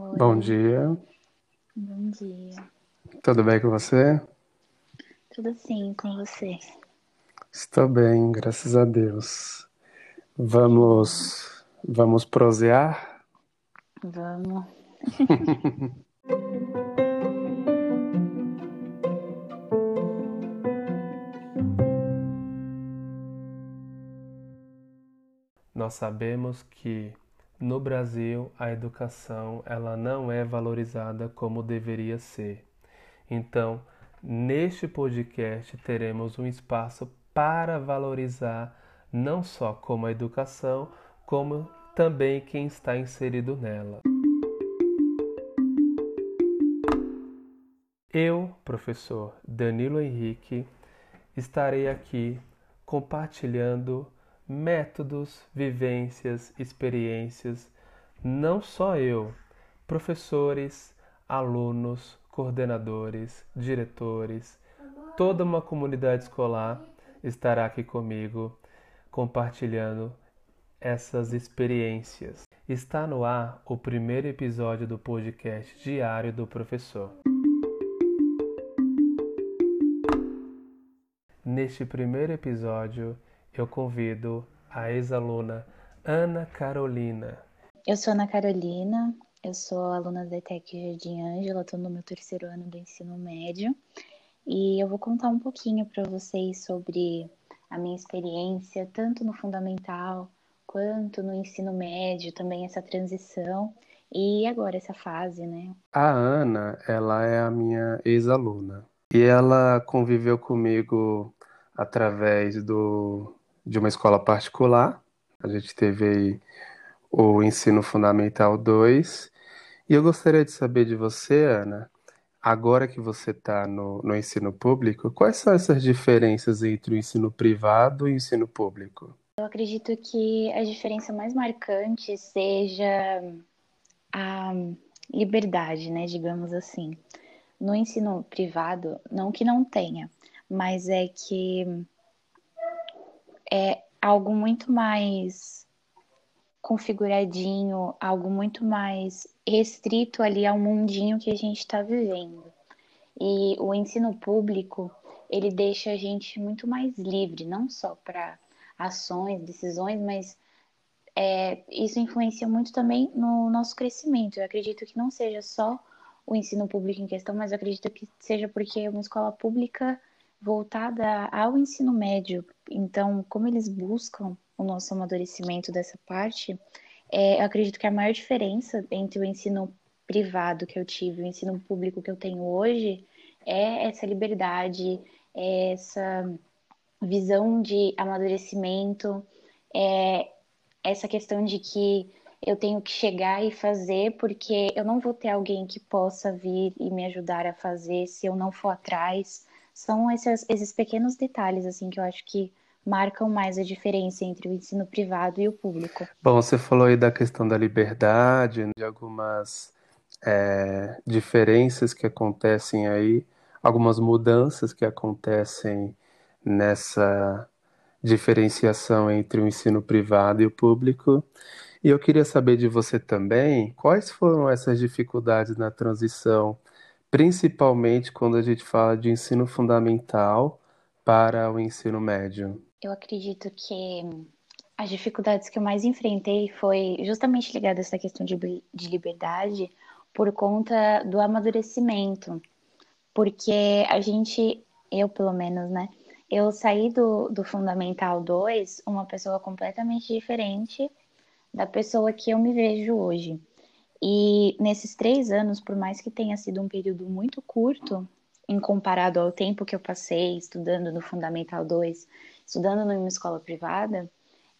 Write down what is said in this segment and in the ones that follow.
Oi, Bom dia, bom dia. tudo bem com você? Tudo sim com você? Estou bem, graças a Deus. Vamos, vamos prosear? Vamos. Nós sabemos que no Brasil a educação ela não é valorizada como deveria ser. Então, neste podcast teremos um espaço para valorizar não só como a educação, como também quem está inserido nela. Eu, professor Danilo Henrique, estarei aqui compartilhando métodos, vivências, experiências, não só eu, professores, alunos, coordenadores, diretores, toda uma comunidade escolar estará aqui comigo compartilhando essas experiências. Está no ar o primeiro episódio do podcast Diário do Professor. Neste primeiro episódio, eu convido a ex-aluna Ana Carolina. Eu sou Ana Carolina, eu sou aluna da ETEC Jardim Ângela, estou no meu terceiro ano do ensino médio e eu vou contar um pouquinho para vocês sobre a minha experiência, tanto no fundamental quanto no ensino médio, também essa transição e agora essa fase, né? A Ana, ela é a minha ex-aluna e ela conviveu comigo através do, de uma escola particular. A gente teve aí o ensino fundamental 2. E eu gostaria de saber de você, Ana, agora que você está no, no ensino público, quais são essas diferenças entre o ensino privado e o ensino público? Eu acredito que a diferença mais marcante seja a liberdade, né, digamos assim. No ensino privado, não que não tenha, mas é que é algo muito mais configuradinho, algo muito mais restrito ali ao mundinho que a gente está vivendo. E o ensino público, ele deixa a gente muito mais livre, não só para ações, decisões, mas é, isso influencia muito também no nosso crescimento. Eu acredito que não seja só o ensino público em questão, mas acredito que seja porque uma escola pública voltada ao ensino médio. Então, como eles buscam o nosso amadurecimento dessa parte, é, eu acredito que a maior diferença entre o ensino privado que eu tive e o ensino público que eu tenho hoje é essa liberdade, é essa visão de amadurecimento, é essa questão de que eu tenho que chegar e fazer porque eu não vou ter alguém que possa vir e me ajudar a fazer se eu não for atrás. São esses, esses pequenos detalhes assim que eu acho que marcam mais a diferença entre o ensino privado e o público. Bom, você falou aí da questão da liberdade, de algumas é, diferenças que acontecem aí, algumas mudanças que acontecem nessa diferenciação entre o ensino privado e o público. E eu queria saber de você também, quais foram essas dificuldades na transição, principalmente quando a gente fala de ensino fundamental para o ensino médio? Eu acredito que as dificuldades que eu mais enfrentei foi justamente ligada a essa questão de, de liberdade por conta do amadurecimento. Porque a gente, eu pelo menos, né? Eu saí do, do Fundamental 2 uma pessoa completamente diferente da pessoa que eu me vejo hoje. E nesses três anos, por mais que tenha sido um período muito curto, em comparado ao tempo que eu passei estudando no Fundamental 2, estudando numa escola privada,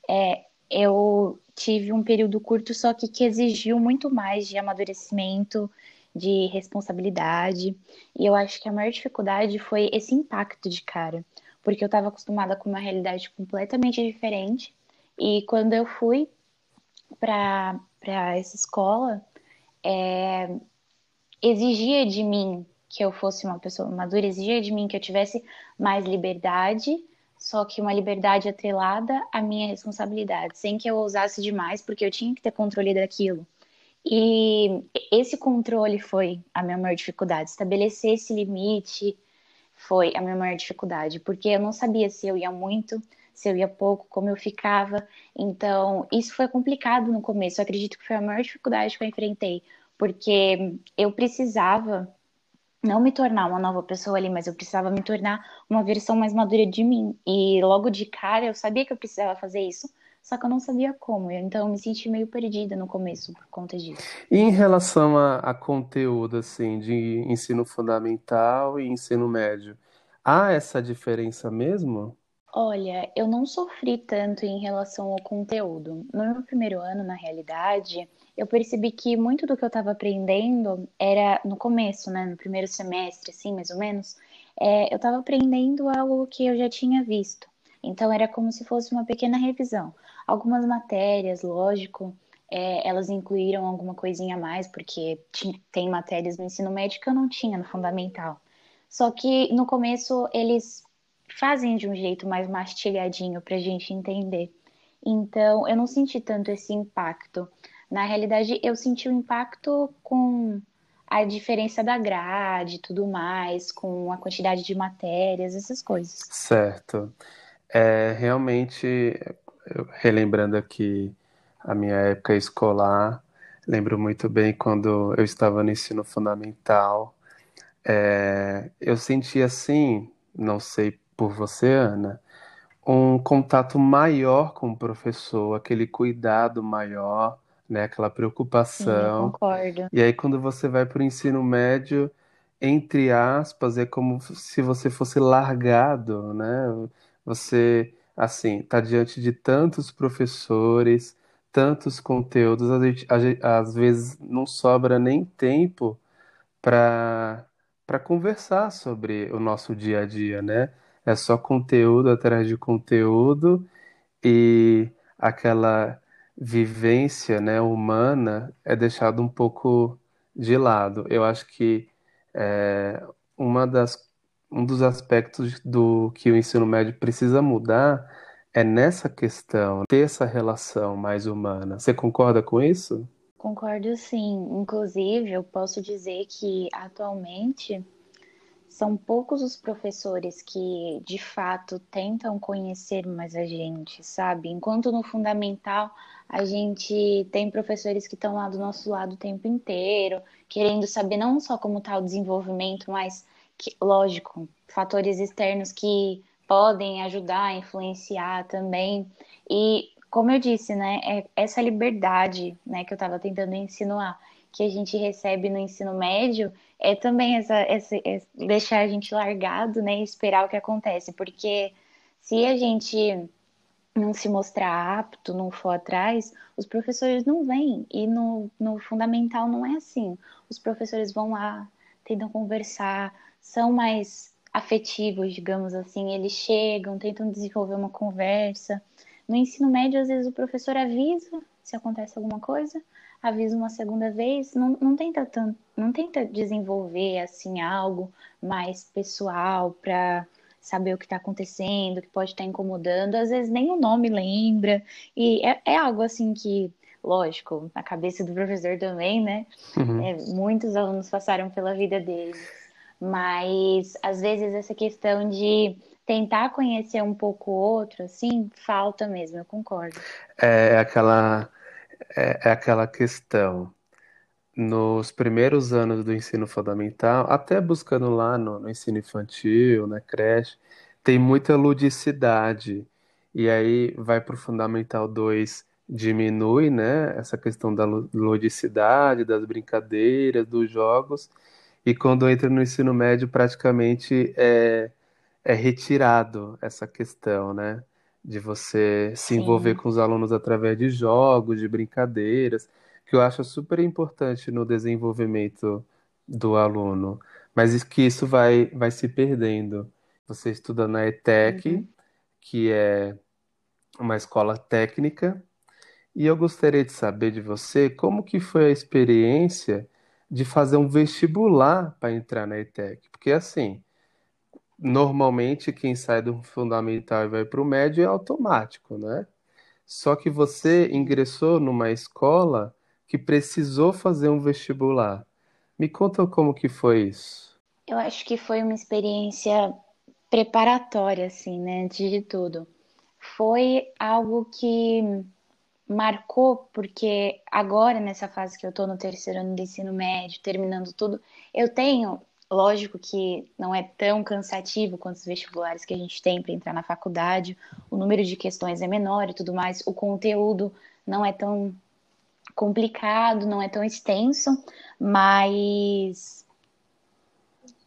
é, eu tive um período curto, só que que exigiu muito mais de amadurecimento, de responsabilidade. E eu acho que a maior dificuldade foi esse impacto de cara, porque eu estava acostumada com uma realidade completamente diferente. E quando eu fui para essa escola, é, exigia de mim que eu fosse uma pessoa madura, exigia de mim que eu tivesse mais liberdade, só que uma liberdade atrelada à minha responsabilidade, sem que eu ousasse demais, porque eu tinha que ter controle daquilo. E esse controle foi a minha maior dificuldade. Estabelecer esse limite foi a minha maior dificuldade, porque eu não sabia se eu ia muito, se eu ia pouco, como eu ficava. Então, isso foi complicado no começo. Eu acredito que foi a maior dificuldade que eu enfrentei, porque eu precisava não me tornar uma nova pessoa ali, mas eu precisava me tornar uma versão mais madura de mim. E logo de cara eu sabia que eu precisava fazer isso, só que eu não sabia como. Então eu me senti meio perdida no começo por conta disso. E em relação a, a conteúdo assim de ensino fundamental e ensino médio, há essa diferença mesmo? Olha, eu não sofri tanto em relação ao conteúdo. No meu primeiro ano, na realidade, eu percebi que muito do que eu estava aprendendo era no começo, né, no primeiro semestre, assim, mais ou menos, é, eu estava aprendendo algo que eu já tinha visto. Então era como se fosse uma pequena revisão. Algumas matérias, lógico, é, elas incluíram alguma coisinha a mais, porque tem matérias no ensino médio que eu não tinha no fundamental. Só que no começo eles fazem de um jeito mais mastigadinho para a gente entender. Então eu não senti tanto esse impacto. Na realidade, eu senti o impacto com a diferença da grade e tudo mais, com a quantidade de matérias, essas coisas. Certo. É, realmente, relembrando aqui a minha época escolar, lembro muito bem quando eu estava no ensino fundamental. É, eu senti assim, não sei por você, Ana, um contato maior com o professor, aquele cuidado maior né? Aquela preocupação. Sim, concordo. E aí, quando você vai para o ensino médio, entre aspas, é como se você fosse largado, né? Você, assim, está diante de tantos professores, tantos conteúdos, às vezes não sobra nem tempo para para conversar sobre o nosso dia a dia, né? É só conteúdo atrás de conteúdo e aquela vivência, né, humana é deixado um pouco de lado. Eu acho que é, uma das, um dos aspectos do que o ensino médio precisa mudar é nessa questão, ter essa relação mais humana. Você concorda com isso? Concordo sim. Inclusive, eu posso dizer que atualmente são poucos os professores que de fato tentam conhecer mais a gente, sabe? Enquanto no fundamental a gente tem professores que estão lá do nosso lado o tempo inteiro, querendo saber não só como está o desenvolvimento, mas, que, lógico, fatores externos que podem ajudar, influenciar também. E, como eu disse, né, é essa liberdade né, que eu estava tentando insinuar, que a gente recebe no ensino médio, é também essa, essa, essa deixar a gente largado né, e esperar o que acontece, porque se a gente não se mostrar apto, não for atrás, os professores não vêm. E no, no fundamental não é assim. Os professores vão lá, tentam conversar, são mais afetivos, digamos assim. Eles chegam, tentam desenvolver uma conversa. No ensino médio, às vezes o professor avisa se acontece alguma coisa, avisa uma segunda vez, não, não tenta tanto, não tenta desenvolver assim algo mais pessoal para saber o que está acontecendo, que pode estar tá incomodando, às vezes nem o nome lembra, e é, é algo assim que, lógico, na cabeça do professor também, né? Uhum. É, muitos alunos passaram pela vida deles, mas às vezes essa questão de tentar conhecer um pouco o outro, assim, falta mesmo, eu concordo. É, é aquela, é, é aquela questão. Nos primeiros anos do ensino fundamental, até buscando lá no, no ensino infantil, na creche, tem muita ludicidade. E aí vai para o Fundamental 2, diminui, né, essa questão da ludicidade, das brincadeiras, dos jogos, e quando entra no ensino médio, praticamente é, é retirado essa questão, né, de você se envolver com os alunos através de jogos, de brincadeiras que eu acho super importante no desenvolvimento do aluno, mas que isso vai, vai se perdendo. Você estuda na ETEC, uhum. que é uma escola técnica, e eu gostaria de saber de você como que foi a experiência de fazer um vestibular para entrar na ETEC, porque assim, normalmente quem sai do fundamental e vai para o médio é automático, né? Só que você ingressou numa escola que precisou fazer um vestibular. Me conta como que foi isso. Eu acho que foi uma experiência preparatória, assim, né? Antes de tudo. Foi algo que marcou, porque agora, nessa fase que eu tô no terceiro ano do ensino médio, terminando tudo, eu tenho, lógico que não é tão cansativo quanto os vestibulares que a gente tem para entrar na faculdade, o número de questões é menor e tudo mais, o conteúdo não é tão complicado, não é tão extenso, mas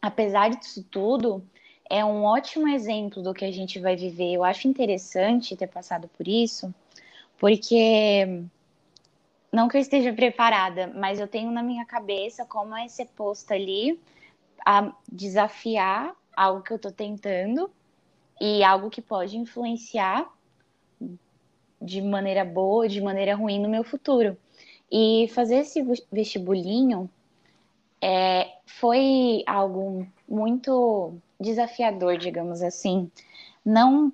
apesar disso tudo, é um ótimo exemplo do que a gente vai viver. Eu acho interessante ter passado por isso, porque não que eu esteja preparada, mas eu tenho na minha cabeça como é ser posta ali a desafiar algo que eu estou tentando e algo que pode influenciar de maneira boa, de maneira ruim no meu futuro. E fazer esse vestibulinho é, foi algo muito desafiador, digamos assim. Não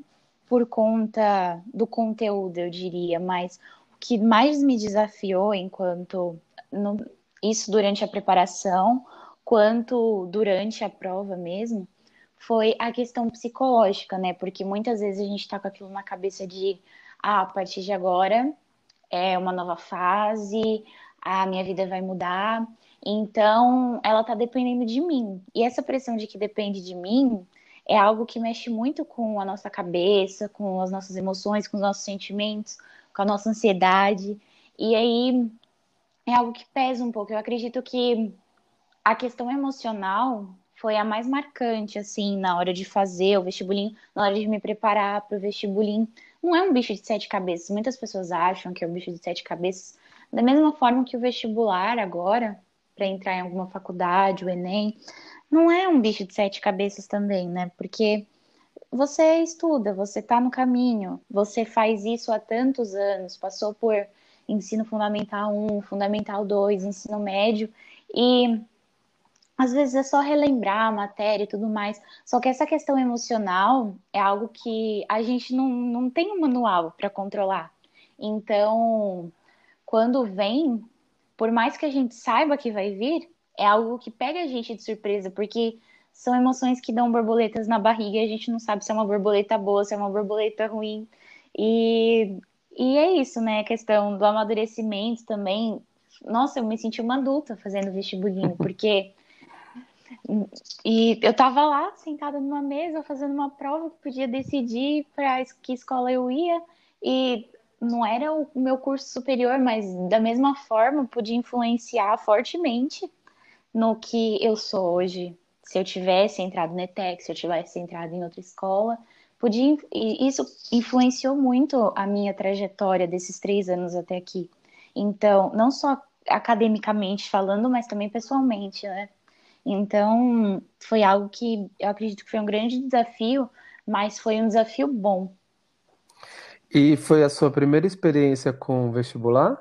por conta do conteúdo, eu diria, mas o que mais me desafiou enquanto no, isso durante a preparação, quanto durante a prova mesmo, foi a questão psicológica, né? Porque muitas vezes a gente tá com aquilo na cabeça de ah, a partir de agora é uma nova fase, a minha vida vai mudar. Então, ela tá dependendo de mim. E essa pressão de que depende de mim é algo que mexe muito com a nossa cabeça, com as nossas emoções, com os nossos sentimentos, com a nossa ansiedade. E aí é algo que pesa um pouco. Eu acredito que a questão emocional foi a mais marcante, assim, na hora de fazer o vestibulinho, na hora de me preparar para o vestibulinho. Não é um bicho de sete cabeças. Muitas pessoas acham que é um bicho de sete cabeças. Da mesma forma que o vestibular agora, para entrar em alguma faculdade, o Enem, não é um bicho de sete cabeças também, né? Porque você estuda, você está no caminho, você faz isso há tantos anos, passou por ensino fundamental 1, fundamental 2, ensino médio, e às vezes é só relembrar a matéria e tudo mais. Só que essa questão emocional é algo que a gente não, não tem um manual para controlar. Então, quando vem, por mais que a gente saiba que vai vir, é algo que pega a gente de surpresa, porque são emoções que dão borboletas na barriga e a gente não sabe se é uma borboleta boa, se é uma borboleta ruim. E, e é isso, né? A questão do amadurecimento também. Nossa, eu me senti uma adulta fazendo vestibulinho, porque. E eu tava lá, sentada numa mesa, fazendo uma prova que podia decidir para que escola eu ia. E não era o meu curso superior, mas da mesma forma podia influenciar fortemente no que eu sou hoje. Se eu tivesse entrado no ETEC, se eu tivesse entrado em outra escola, podia, isso influenciou muito a minha trajetória desses três anos até aqui. Então, não só academicamente falando, mas também pessoalmente, né? Então, foi algo que eu acredito que foi um grande desafio, mas foi um desafio bom. E foi a sua primeira experiência com vestibular?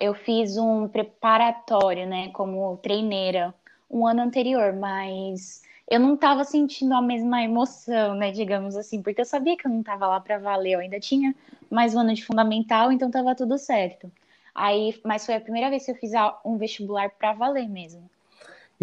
Eu fiz um preparatório, né, como treineira, um ano anterior, mas eu não estava sentindo a mesma emoção, né, digamos assim, porque eu sabia que eu não estava lá para valer, eu ainda tinha mais um ano de fundamental, então estava tudo certo. Aí, mas foi a primeira vez que eu fiz um vestibular para valer mesmo.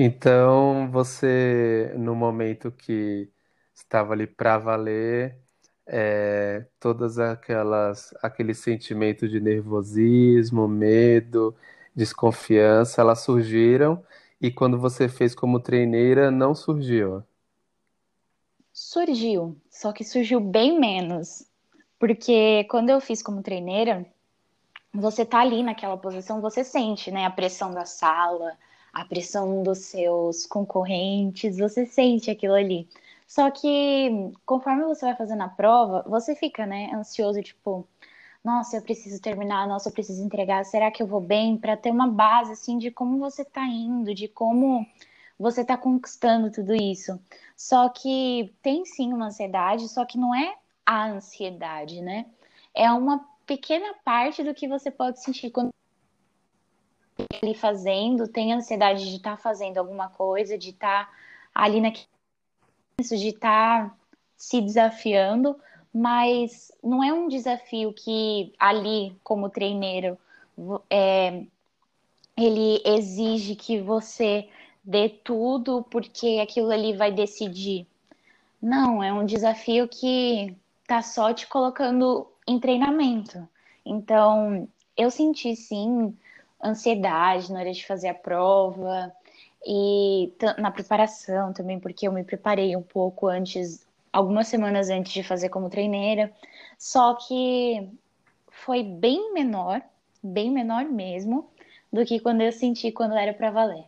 Então, você, no momento que estava ali para valer, é, todas aquelas aqueles sentimentos de nervosismo, medo, desconfiança, elas surgiram e quando você fez como treineira não surgiu. Surgiu, só que surgiu bem menos, porque quando eu fiz como treineira, você tá ali naquela posição, você sente, né, a pressão da sala, a pressão dos seus concorrentes, você sente aquilo ali. Só que conforme você vai fazendo a prova, você fica, né, ansioso, tipo, nossa, eu preciso terminar, nossa, eu preciso entregar, será que eu vou bem? Para ter uma base assim de como você tá indo, de como você tá conquistando tudo isso. Só que tem sim uma ansiedade, só que não é a ansiedade, né? É uma pequena parte do que você pode sentir quando ali fazendo, tem ansiedade de estar tá fazendo alguma coisa, de estar tá ali naquele isso de estar tá se desafiando, mas não é um desafio que ali, como treineiro, é, ele exige que você dê tudo porque aquilo ali vai decidir. Não, é um desafio que tá só te colocando em treinamento. Então, eu senti sim ansiedade na hora de fazer a prova e na preparação também, porque eu me preparei um pouco antes, algumas semanas antes de fazer como treineira. Só que foi bem menor, bem menor mesmo, do que quando eu senti quando era para valer.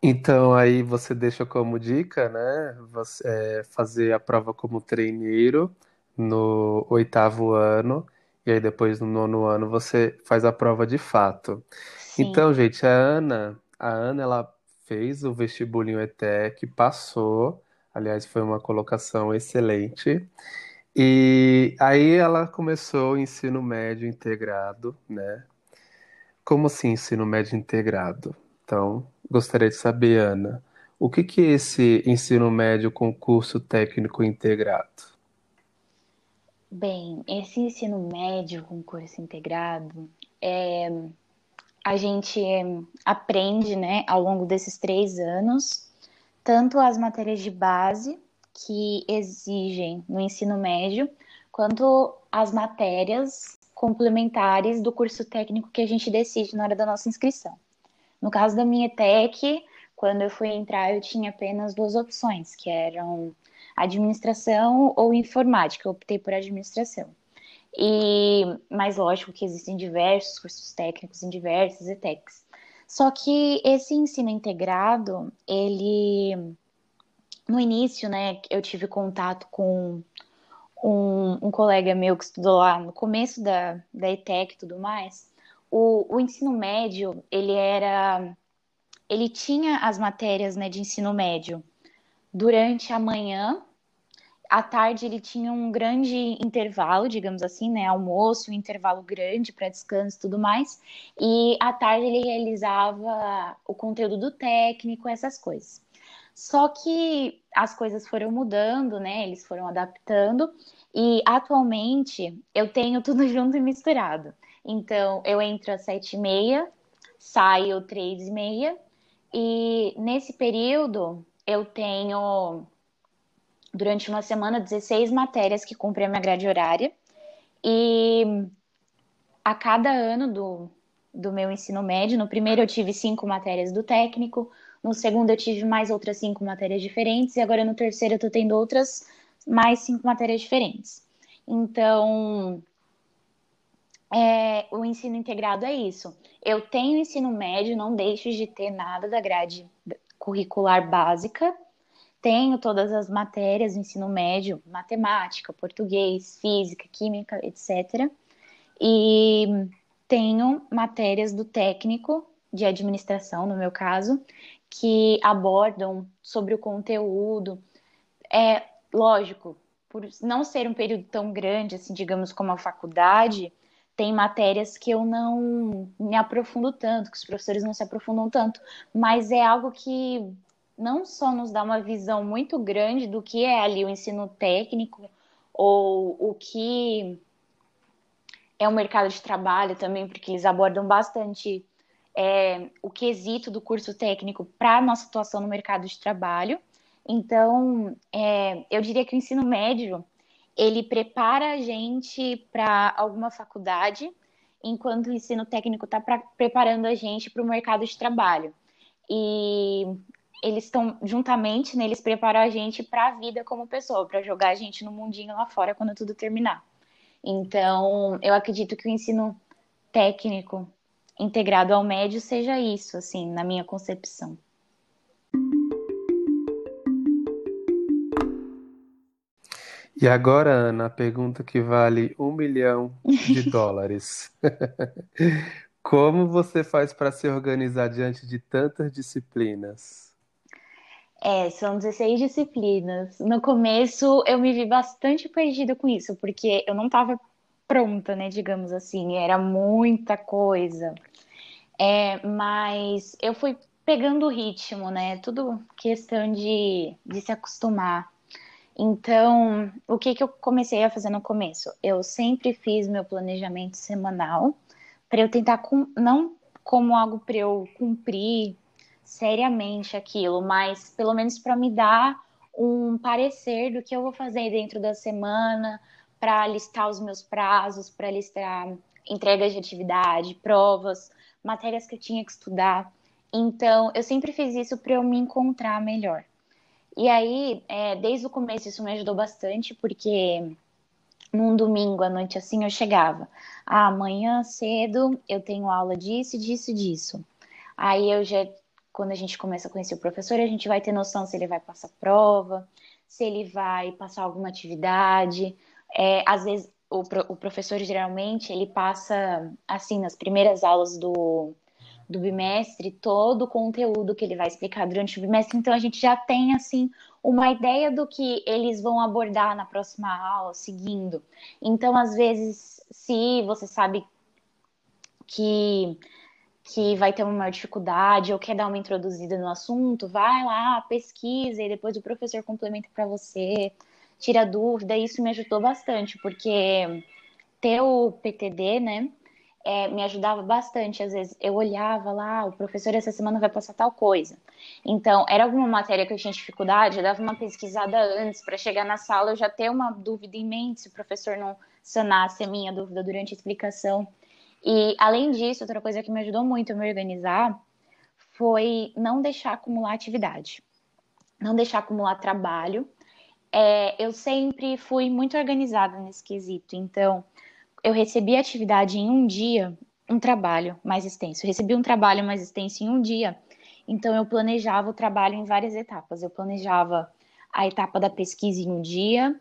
Então aí você deixa como dica, né? Você, é, fazer a prova como treineiro no oitavo ano e aí depois no nono ano você faz a prova de fato. Sim. Então, gente, a Ana, a Ana ela fez o vestibulinho ETEC, passou. Aliás, foi uma colocação excelente. E aí ela começou o ensino médio integrado, né? Como assim ensino médio integrado? Então, gostaria de saber, Ana, o que que é esse ensino médio com curso técnico integrado? Bem, esse ensino médio com curso integrado é a gente aprende, né, ao longo desses três anos, tanto as matérias de base que exigem no ensino médio, quanto as matérias complementares do curso técnico que a gente decide na hora da nossa inscrição. No caso da minha ETEC, quando eu fui entrar, eu tinha apenas duas opções, que eram administração ou informática. Eu optei por administração. E, mas lógico que existem diversos cursos técnicos em diversas ETECs. Só que esse ensino integrado, ele no início, né, eu tive contato com um, um, colega meu que estudou lá no começo da, da ETEC e tudo mais, o, o ensino médio, ele era. Ele tinha as matérias né, de ensino médio durante a manhã, à tarde ele tinha um grande intervalo, digamos assim, né? Almoço, um intervalo grande para descanso e tudo mais. E à tarde ele realizava o conteúdo do técnico, essas coisas. Só que as coisas foram mudando, né? Eles foram adaptando e atualmente eu tenho tudo junto e misturado. Então eu entro às sete e meia, saio três e meia e nesse período eu tenho durante uma semana 16 matérias que cumprem a minha grade horária e a cada ano do, do meu ensino médio, no primeiro eu tive cinco matérias do técnico, no segundo, eu tive mais outras cinco matérias diferentes. E agora, no terceiro, eu estou tendo outras mais cinco matérias diferentes. Então, é, o ensino integrado é isso. Eu tenho ensino médio, não deixo de ter nada da grade curricular básica. Tenho todas as matérias do ensino médio, matemática, português, física, química, etc. E tenho matérias do técnico de administração, no meu caso, que abordam sobre o conteúdo. É lógico, por não ser um período tão grande, assim, digamos, como a faculdade, tem matérias que eu não me aprofundo tanto, que os professores não se aprofundam tanto, mas é algo que não só nos dá uma visão muito grande do que é ali o ensino técnico ou o que é o mercado de trabalho também, porque eles abordam bastante é, o quesito do curso técnico para a nossa atuação no mercado de trabalho. Então, é, eu diria que o ensino médio ele prepara a gente para alguma faculdade, enquanto o ensino técnico está preparando a gente para o mercado de trabalho. E eles estão juntamente, né, eles preparam a gente para a vida como pessoa, para jogar a gente no mundinho lá fora quando tudo terminar. Então, eu acredito que o ensino técnico integrado ao médio seja isso, assim, na minha concepção. E agora, Ana, a pergunta que vale um milhão de dólares. Como você faz para se organizar diante de tantas disciplinas? É, são 16 disciplinas. No começo eu me vi bastante perdida com isso, porque eu não estava pronta, né, digamos assim, era muita coisa. É, mas eu fui pegando o ritmo, né? Tudo questão de, de se acostumar. Então, o que, que eu comecei a fazer no começo? Eu sempre fiz meu planejamento semanal para eu tentar não como algo para eu cumprir seriamente aquilo, mas pelo menos para me dar um parecer do que eu vou fazer dentro da semana, para listar os meus prazos, para listar entregas de atividade, provas, matérias que eu tinha que estudar. Então, eu sempre fiz isso para eu me encontrar melhor. E aí, é, desde o começo, isso me ajudou bastante, porque num domingo à noite assim eu chegava. Ah, amanhã cedo eu tenho aula disso, disso, disso. Aí eu já, quando a gente começa a conhecer o professor, a gente vai ter noção se ele vai passar prova, se ele vai passar alguma atividade. É, às vezes o, o professor geralmente ele passa assim nas primeiras aulas do do bimestre todo o conteúdo que ele vai explicar durante o bimestre, então a gente já tem assim uma ideia do que eles vão abordar na próxima aula, seguindo. Então, às vezes, se você sabe que que vai ter uma maior dificuldade ou quer dar uma introduzida no assunto, vai lá, pesquisa e depois o professor complementa para você, tira dúvida. Isso me ajudou bastante, porque ter o PTD, né, é, me ajudava bastante. Às vezes eu olhava lá, o professor essa semana vai passar tal coisa. Então, era alguma matéria que eu tinha dificuldade, eu dava uma pesquisada antes para chegar na sala eu já ter uma dúvida em mente, se o professor não sanasse a minha dúvida durante a explicação. E além disso, outra coisa que me ajudou muito a me organizar foi não deixar acumular atividade, não deixar acumular trabalho. É, eu sempre fui muito organizada nesse quesito, então eu recebi atividade em um dia, um trabalho mais extenso. Eu recebi um trabalho mais extenso em um dia, então eu planejava o trabalho em várias etapas. Eu planejava a etapa da pesquisa em um dia,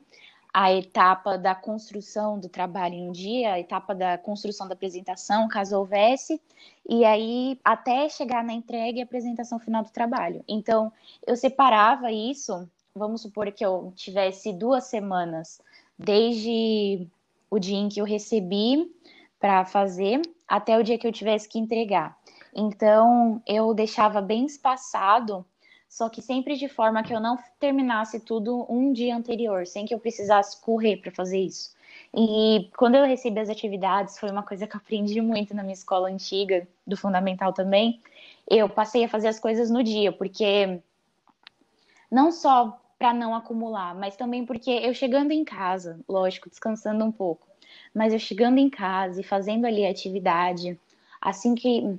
a etapa da construção do trabalho em um dia, a etapa da construção da apresentação, caso houvesse, e aí até chegar na entrega e apresentação final do trabalho. Então, eu separava isso, vamos supor que eu tivesse duas semanas, desde o dia em que eu recebi para fazer até o dia que eu tivesse que entregar. Então, eu deixava bem espaçado, só que sempre de forma que eu não terminasse tudo um dia anterior, sem que eu precisasse correr para fazer isso. E quando eu recebi as atividades, foi uma coisa que eu aprendi muito na minha escola antiga, do fundamental também. Eu passei a fazer as coisas no dia, porque não só para não acumular, mas também porque eu chegando em casa, lógico, descansando um pouco, mas eu chegando em casa e fazendo ali a atividade, assim que,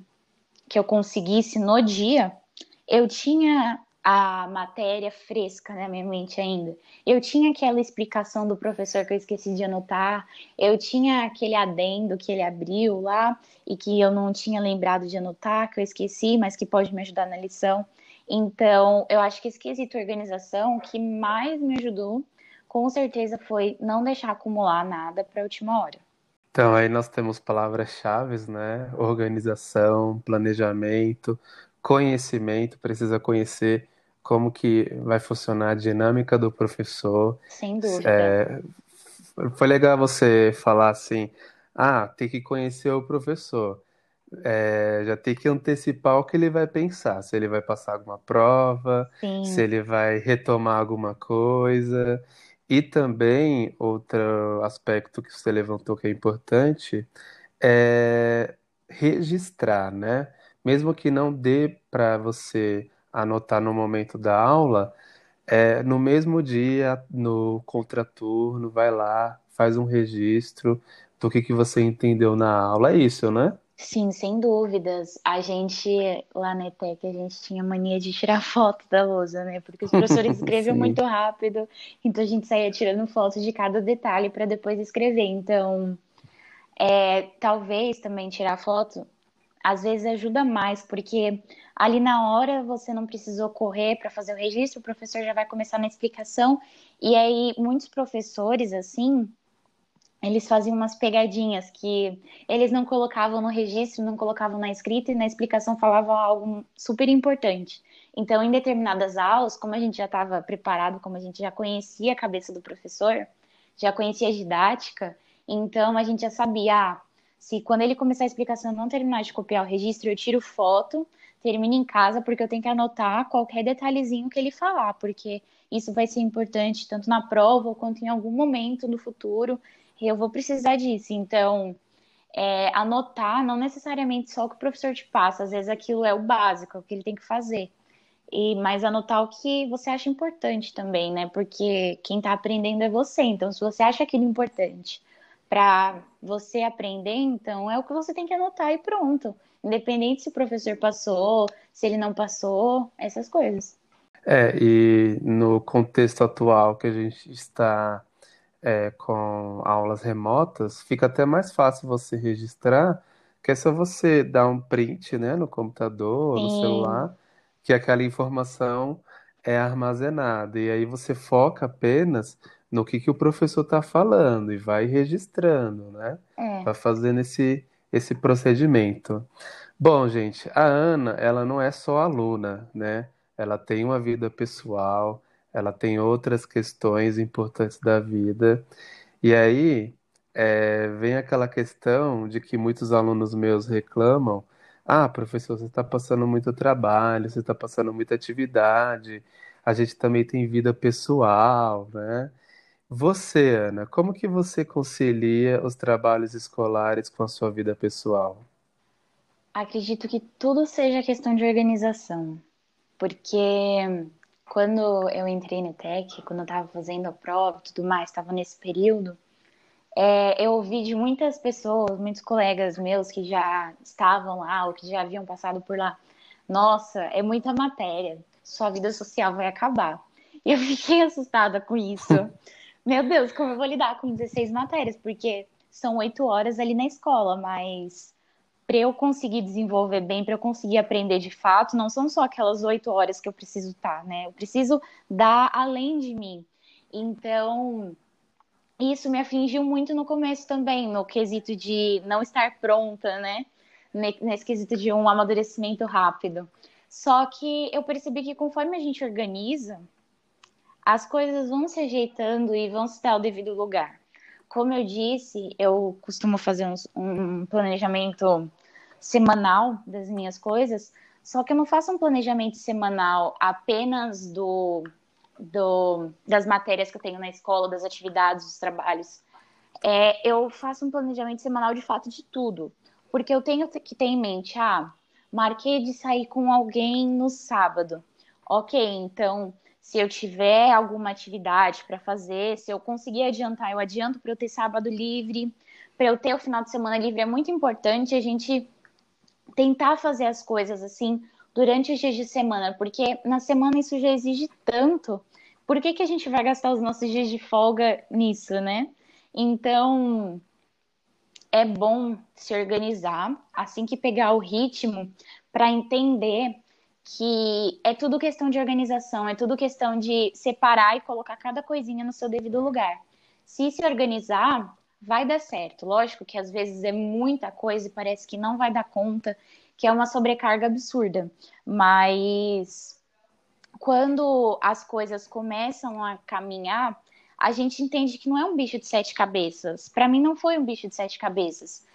que eu conseguisse no dia, eu tinha a matéria fresca na minha mente ainda. Eu tinha aquela explicação do professor que eu esqueci de anotar, eu tinha aquele adendo que ele abriu lá e que eu não tinha lembrado de anotar, que eu esqueci, mas que pode me ajudar na lição. Então, eu acho que esse quesito organização que mais me ajudou, com certeza, foi não deixar acumular nada para a última hora. Então, aí nós temos palavras-chave, né? Organização, planejamento, conhecimento, precisa conhecer como que vai funcionar a dinâmica do professor. Sem dúvida. É, foi legal você falar assim, ah, tem que conhecer o professor é, já tem que antecipar o que ele vai pensar, se ele vai passar alguma prova, Sim. se ele vai retomar alguma coisa. E também, outro aspecto que você levantou que é importante é registrar, né? Mesmo que não dê para você anotar no momento da aula, é, no mesmo dia, no contraturno, vai lá, faz um registro do que, que você entendeu na aula. É isso, né? Sim, sem dúvidas. A gente, lá na ETEC, a gente tinha mania de tirar foto da lousa, né? Porque os professores escreviam muito rápido, então a gente saía tirando foto de cada detalhe para depois escrever. Então, é, talvez também tirar foto, às vezes ajuda mais, porque ali na hora você não precisou correr para fazer o registro, o professor já vai começar na explicação, e aí muitos professores, assim, eles faziam umas pegadinhas que eles não colocavam no registro, não colocavam na escrita e na explicação falavam algo super importante. Então, em determinadas aulas, como a gente já estava preparado, como a gente já conhecia a cabeça do professor, já conhecia a didática, então a gente já sabia, ah, se quando ele começar a explicação não terminar de copiar o registro, eu tiro foto, termino em casa, porque eu tenho que anotar qualquer detalhezinho que ele falar, porque isso vai ser importante tanto na prova quanto em algum momento no futuro eu vou precisar disso. Então, é, anotar, não necessariamente só o que o professor te passa, às vezes aquilo é o básico, é o que ele tem que fazer. E, mas anotar o que você acha importante também, né? Porque quem está aprendendo é você. Então, se você acha aquilo importante para você aprender, então é o que você tem que anotar e pronto. Independente se o professor passou, se ele não passou, essas coisas. É, e no contexto atual que a gente está é, com aulas remotas, fica até mais fácil você registrar, que é só você dar um print, né, no computador, no Sim, celular, que aquela informação é armazenada. E aí você foca apenas no que que o professor está falando e vai registrando, né? é. Vai fazendo esse, esse procedimento. Bom, gente, a Ana, ela não é só aluna, né? Ela tem uma vida pessoal, ela tem outras questões importantes da vida. E aí, é, vem aquela questão de que muitos alunos meus reclamam: ah, professor, você está passando muito trabalho, você está passando muita atividade, a gente também tem vida pessoal, né? Você, Ana, como que você concilia os trabalhos escolares com a sua vida pessoal? Acredito que tudo seja questão de organização, porque quando eu entrei no TEC, quando eu estava fazendo a prova e tudo mais, estava nesse período, é, eu ouvi de muitas pessoas, muitos colegas meus que já estavam lá ou que já haviam passado por lá, nossa, é muita matéria, sua vida social vai acabar. E eu fiquei assustada com isso. Meu Deus, como eu vou lidar com 16 matérias? Porque são oito horas ali na escola, mas para eu conseguir desenvolver bem, para eu conseguir aprender de fato, não são só aquelas oito horas que eu preciso estar, né? Eu preciso dar além de mim. Então, isso me afligiu muito no começo também, no quesito de não estar pronta, né? Nesse quesito de um amadurecimento rápido. Só que eu percebi que conforme a gente organiza, as coisas vão se ajeitando e vão se dar o devido lugar. Como eu disse, eu costumo fazer um, um planejamento semanal das minhas coisas, só que eu não faço um planejamento semanal apenas do, do das matérias que eu tenho na escola, das atividades, dos trabalhos. É, eu faço um planejamento semanal de fato de tudo, porque eu tenho que ter em mente, ah, marquei de sair com alguém no sábado. Ok, então se eu tiver alguma atividade para fazer, se eu conseguir adiantar, eu adianto para eu ter sábado livre, para eu ter o final de semana livre. É muito importante a gente tentar fazer as coisas assim durante os dias de semana, porque na semana isso já exige tanto. Por que, que a gente vai gastar os nossos dias de folga nisso, né? Então, é bom se organizar assim que pegar o ritmo para entender que é tudo questão de organização, é tudo questão de separar e colocar cada coisinha no seu devido lugar. Se se organizar, vai dar certo. Lógico que às vezes é muita coisa e parece que não vai dar conta, que é uma sobrecarga absurda. Mas quando as coisas começam a caminhar, a gente entende que não é um bicho de sete cabeças. Para mim, não foi um bicho de sete cabeças.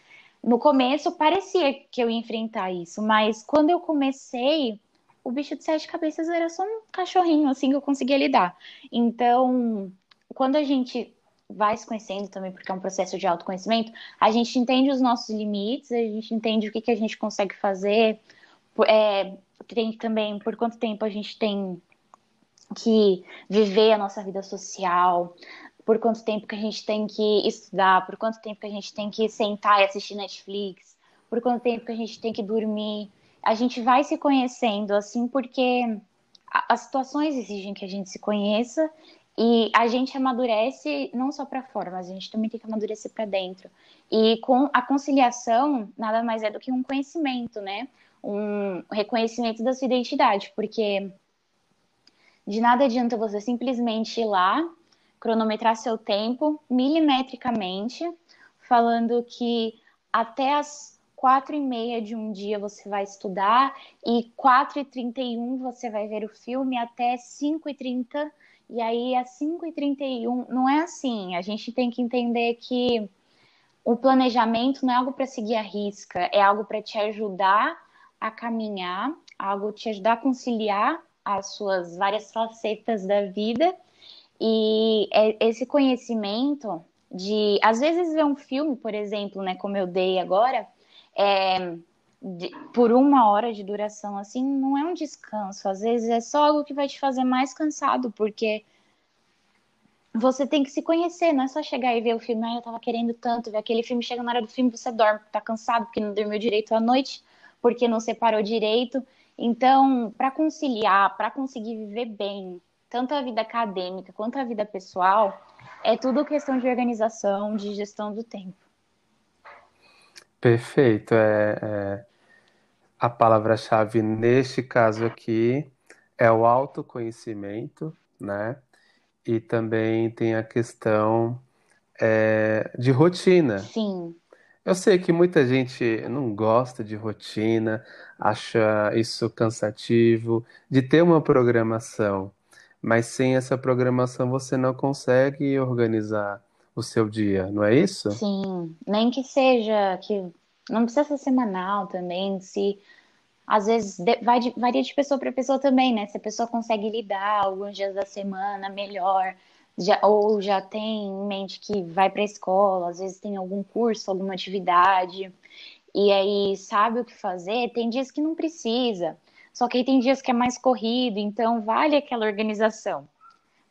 No começo, parecia que eu ia enfrentar isso, mas quando eu comecei, o bicho de sete cabeças era só um cachorrinho, assim, que eu conseguia lidar. Então, quando a gente vai se conhecendo também, porque é um processo de autoconhecimento, a gente entende os nossos limites, a gente entende o que, que a gente consegue fazer, é, tem também por quanto tempo a gente tem que viver a nossa vida social, por quanto tempo que a gente tem que estudar, por quanto tempo que a gente tem que sentar e assistir Netflix, por quanto tempo que a gente tem que dormir. A gente vai se conhecendo assim porque as situações exigem que a gente se conheça e a gente amadurece não só para fora, mas a gente também tem que amadurecer para dentro. E com a conciliação, nada mais é do que um conhecimento, né? Um reconhecimento da sua identidade, porque de nada adianta você simplesmente ir lá, cronometrar seu tempo milimetricamente, falando que até as quatro e meia de um dia você vai estudar e quatro e trinta e um você vai ver o filme até cinco e trinta e aí, às 5h31, não é assim. A gente tem que entender que o planejamento não é algo para seguir a risca, é algo para te ajudar a caminhar, algo te ajudar a conciliar as suas várias facetas da vida. E é, esse conhecimento de às vezes ver um filme, por exemplo, né, como eu dei agora, é, de, por uma hora de duração, assim, não é um descanso. Às vezes é só algo que vai te fazer mais cansado, porque você tem que se conhecer, não é só chegar e ver o filme, ah, eu tava querendo tanto ver aquele filme, chega na hora do filme, você dorme, tá cansado porque não dormiu direito à noite, porque não separou direito. Então, para conciliar, para conseguir viver bem, tanto a vida acadêmica quanto a vida pessoal, é tudo questão de organização, de gestão do tempo. Perfeito. É, é... A palavra-chave neste caso aqui é o autoconhecimento, né? E também tem a questão é, de rotina. Sim. Eu sei que muita gente não gosta de rotina, acha isso cansativo, de ter uma programação, mas sem essa programação você não consegue organizar o seu dia, não é isso? Sim, nem que seja que não precisa ser semanal também, se às vezes vai de, varia de pessoa para pessoa também, né? Se a pessoa consegue lidar alguns dias da semana melhor, já, ou já tem em mente que vai para a escola, às vezes tem algum curso, alguma atividade, e aí sabe o que fazer, tem dias que não precisa. Só que aí tem dias que é mais corrido, então vale aquela organização.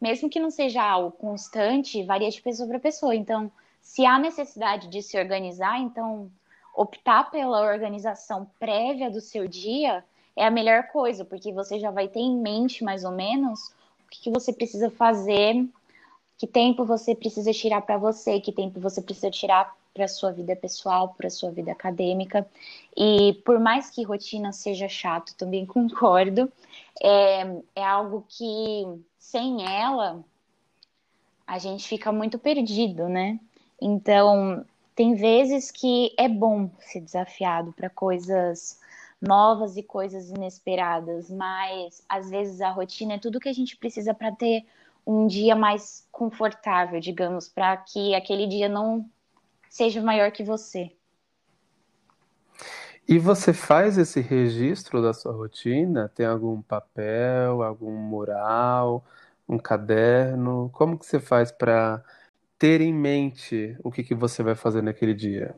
Mesmo que não seja algo constante, varia de pessoa para pessoa. Então, se há necessidade de se organizar, então optar pela organização prévia do seu dia é a melhor coisa, porque você já vai ter em mente mais ou menos o que, você precisa fazer, que tempo você precisa tirar para você, que tempo você precisa tirar para sua vida pessoal, para sua vida acadêmica. E por mais que rotina seja chato, também concordo, é, é algo que sem ela a gente fica muito perdido, né? Então, tem vezes que é bom ser desafiado para coisas novas e coisas inesperadas, mas às vezes a rotina é tudo que a gente precisa para ter um dia mais confortável, digamos, para que aquele dia não seja maior que você. E você faz esse registro da sua rotina? Tem algum papel, algum mural, um caderno? Como que você faz para ter em mente o que, que você vai fazer naquele dia?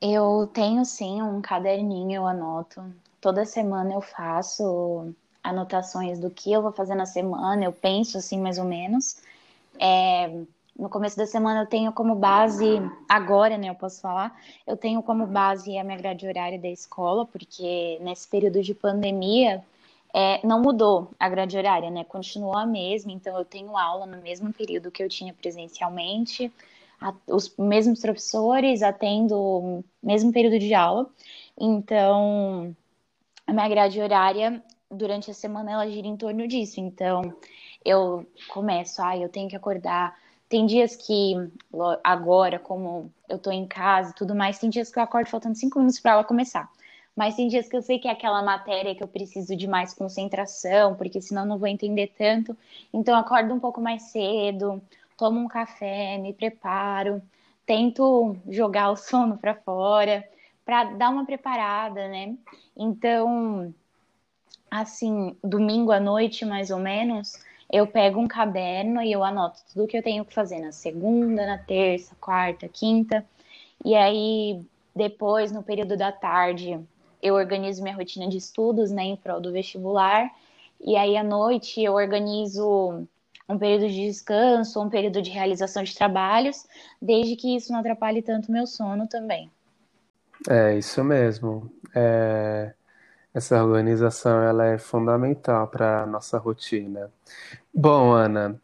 Eu tenho sim um caderninho, eu anoto. Toda semana eu faço anotações do que eu vou fazer na semana, eu penso assim mais ou menos. É, no começo da semana eu tenho como base, agora, né, eu posso falar, eu tenho como base a minha grade horária da escola, porque nesse período de pandemia é, não mudou a grade horária, né? Continuou a mesma, então eu tenho aula no mesmo período que eu tinha presencialmente, a, os mesmos professores atendo o mesmo período de aula, então a minha grade horária durante a semana ela gira em torno disso, então eu começo, ah, eu tenho que acordar. Tem dias que, agora, como eu tô em casa e tudo mais, tem dias que eu acordo faltando cinco minutos para ela começar. Mas tem dias que eu sei que é aquela matéria que eu preciso de mais concentração, porque senão não vou entender tanto. Então eu acordo um pouco mais cedo, tomo um café, me preparo, tento jogar o sono para fora, para dar uma preparada, né? Então, assim, domingo à noite, mais ou menos, eu pego um caderno e eu anoto tudo que eu tenho que fazer na segunda, na terça, quarta, quinta. E aí, depois, no período da tarde, eu organizo minha rotina de estudos, né, em prol do vestibular. E aí à noite eu organizo um período de descanso, um período de realização de trabalhos, desde que isso não atrapalhe tanto o meu sono também. É isso mesmo. É... Essa organização ela é fundamental para a nossa rotina. Bom, Ana,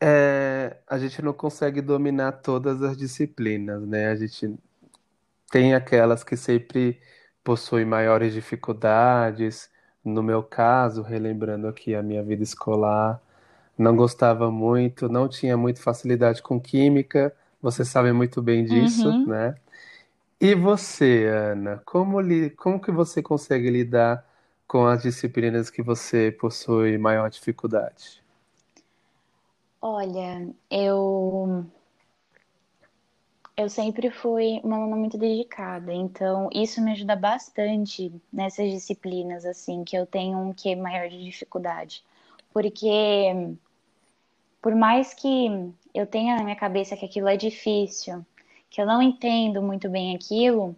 é... a gente não consegue dominar todas as disciplinas, né? A gente tem aquelas que sempre possui maiores dificuldades. No meu caso, relembrando aqui a minha vida escolar, não gostava muito, não tinha muito facilidade com química, você sabe muito bem disso, uhum. né? E você, Ana, como, li, como que você consegue lidar com as disciplinas que você possui maior dificuldade? Olha, eu eu sempre fui uma aluna muito dedicada, então isso me ajuda bastante nessas disciplinas, assim, que eu tenho um que maior de dificuldade. Porque, por mais que eu tenho na minha cabeça que aquilo é difícil, que eu não entendo muito bem aquilo,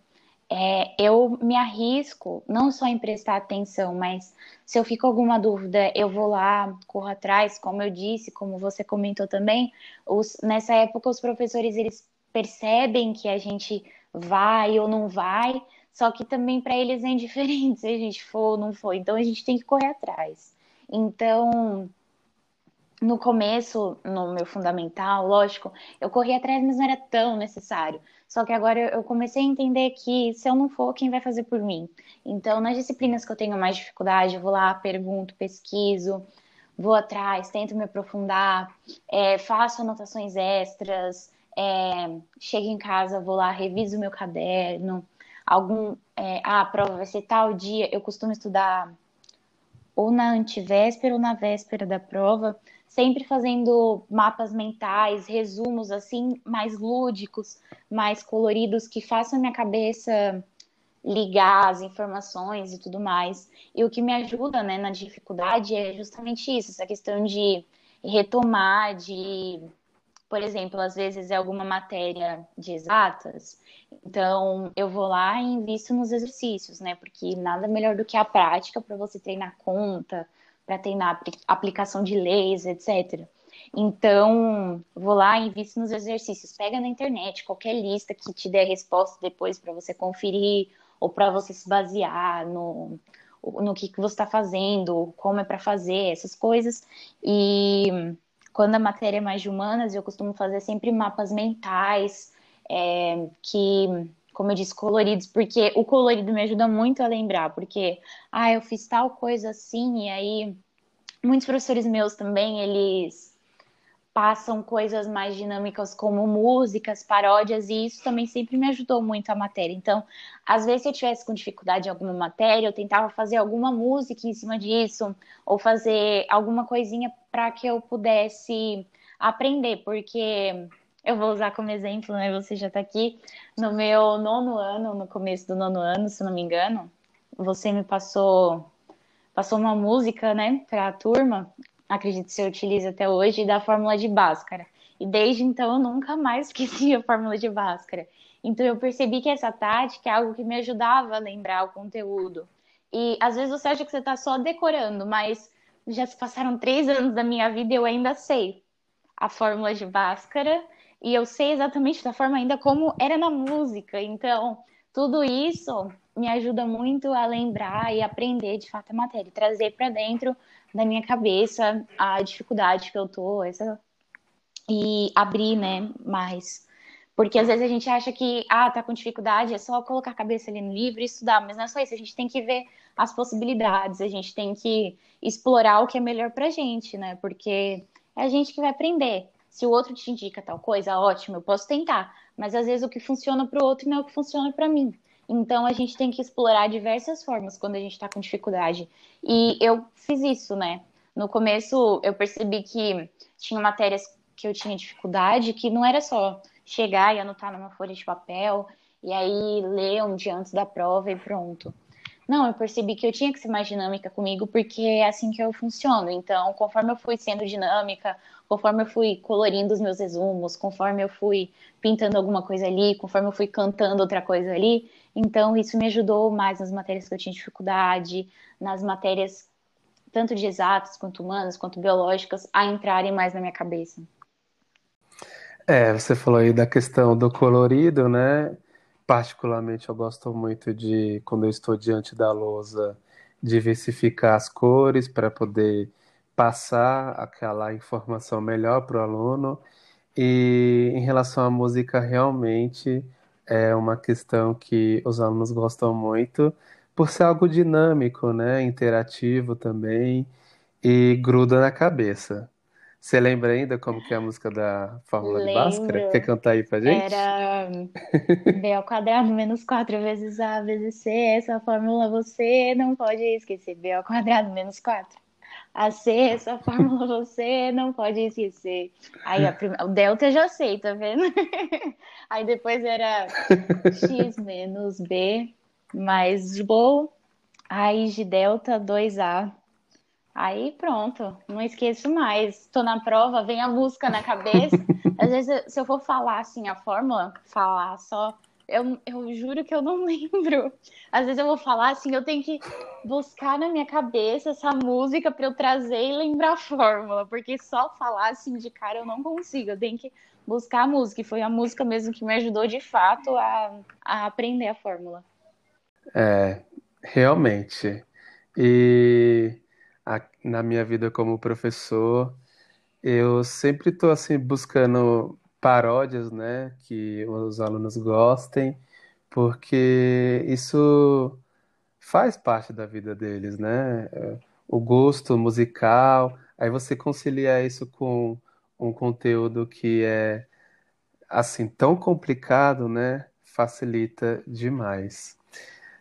é, eu me arrisco não só em prestar atenção, mas se eu fico alguma dúvida, eu vou lá, corro atrás, como eu disse, como você comentou também, os, nessa época os professores eles percebem que a gente vai ou não vai, só que também para eles é indiferente se a gente for ou não for, então a gente tem que correr atrás. Então, no começo, no meu fundamental, lógico, eu corri atrás, mas não era tão necessário. Só que agora eu comecei a entender que se eu não for, quem vai fazer por mim? Então, nas disciplinas que eu tenho mais dificuldade, eu vou lá, pergunto, pesquiso, vou atrás, tento me aprofundar, é, faço anotações extras, é, chego em casa, vou lá, reviso meu caderno, algum, é, ah, a prova vai ser tal dia, eu costumo estudar ou na antivéspera ou na véspera da prova, sempre fazendo mapas mentais, resumos assim, mais lúdicos, mais coloridos, que façam a minha cabeça ligar as informações e tudo mais. E o que me ajuda né, na dificuldade é justamente isso, essa questão de retomar, de, por exemplo, às vezes é alguma matéria de exatas, então eu vou lá e invisto nos exercícios, né? Porque nada melhor do que a prática para você treinar conta, para treinar aplicação de leis, etc. Então, vou lá e invisto nos exercícios. Pega na internet qualquer lista que te dê resposta depois para você conferir ou para você se basear no, no que, que você está fazendo, como é para fazer, essas coisas. E quando a matéria é mais de humanas, eu costumo fazer sempre mapas mentais é, que como eu disse, coloridos, porque o colorido me ajuda muito a lembrar, porque, ah, eu fiz tal coisa assim, e aí muitos professores meus também, eles passam coisas mais dinâmicas como músicas, paródias, e isso também sempre me ajudou muito a matéria. Então, às vezes, se eu tivesse com dificuldade em alguma matéria, eu tentava fazer alguma música em cima disso, ou fazer alguma coisinha para que eu pudesse aprender, porque eu vou usar como exemplo, né? Você já está aqui no meu nono ano, no começo do nono ano, se não me engano. Você me passou passou uma música, né, para a turma. Acredito que você utiliza até hoje da fórmula de Bhaskara. E desde então eu nunca mais esqueci a fórmula de Bhaskara. Então eu percebi que essa tática é algo que me ajudava a lembrar o conteúdo. E às vezes você acha que você está só decorando, mas já se passaram três anos da minha vida e eu ainda sei a fórmula de Bhaskara e eu sei exatamente da forma ainda como era na música. Então, tudo isso me ajuda muito a lembrar e aprender de fato a matéria, trazer para dentro da minha cabeça a dificuldade que eu tô, essa e abrir, né, mais. Porque às vezes a gente acha que, ah, tá com dificuldade, é só colocar a cabeça ali no livro e estudar, mas não é só isso, a gente tem que ver as possibilidades, a gente tem que explorar o que é melhor pra gente, né? Porque é a gente que vai aprender. Se o outro te indica tal coisa, ótimo, eu posso tentar. Mas às vezes o que funciona para o outro não é o que funciona para mim. Então a gente tem que explorar diversas formas quando a gente está com dificuldade. E eu fiz isso, né? No começo eu percebi que tinha matérias que eu tinha dificuldade, que não era só chegar e anotar numa folha de papel e aí ler um dia antes da prova e pronto. Não, eu percebi que eu tinha que ser mais dinâmica comigo, porque é assim que eu funciono. Então, conforme eu fui sendo dinâmica, conforme eu fui colorindo os meus resumos, conforme eu fui pintando alguma coisa ali, conforme eu fui cantando outra coisa ali, então isso me ajudou mais nas matérias que eu tinha dificuldade, nas matérias tanto de exatas quanto humanas, quanto biológicas, a entrarem mais na minha cabeça. É, você falou aí da questão do colorido, né? Particularmente eu gosto muito de, quando eu estou diante da lousa, diversificar as cores para poder passar aquela informação melhor para o aluno. E em relação à música, realmente é uma questão que os alunos gostam muito, por ser algo dinâmico, né? Interativo também, e gruda na cabeça. Você lembra ainda como que é a música da Fórmula de Bhaskara? Quer cantar aí pra gente? Era B ao quadrado menos 4 vezes A vezes C. Essa fórmula você não pode esquecer. B ao quadrado menos 4. A C, essa fórmula você não pode esquecer. Aí o delta eu já sei, tá vendo? Aí depois era x menos b mais boa. Raiz de delta 2A Aí pronto, não esqueço mais. Tô na prova, vem a música na cabeça. Às vezes, se eu for falar assim a fórmula, falar só, eu, eu juro que eu não lembro. Às vezes eu vou falar assim, eu tenho que buscar na minha cabeça essa música para eu trazer e lembrar a fórmula, porque só falar assim de cara eu não consigo. Eu tenho que buscar a música. E foi a música mesmo que me ajudou de fato a, a aprender a fórmula. É, realmente. E a, na minha vida como professor, eu sempre estou assim buscando paródias, né, que os alunos gostem, porque isso faz parte da vida deles, né? O gosto musical, aí você concilia isso com um conteúdo que é assim tão complicado, né? Facilita demais.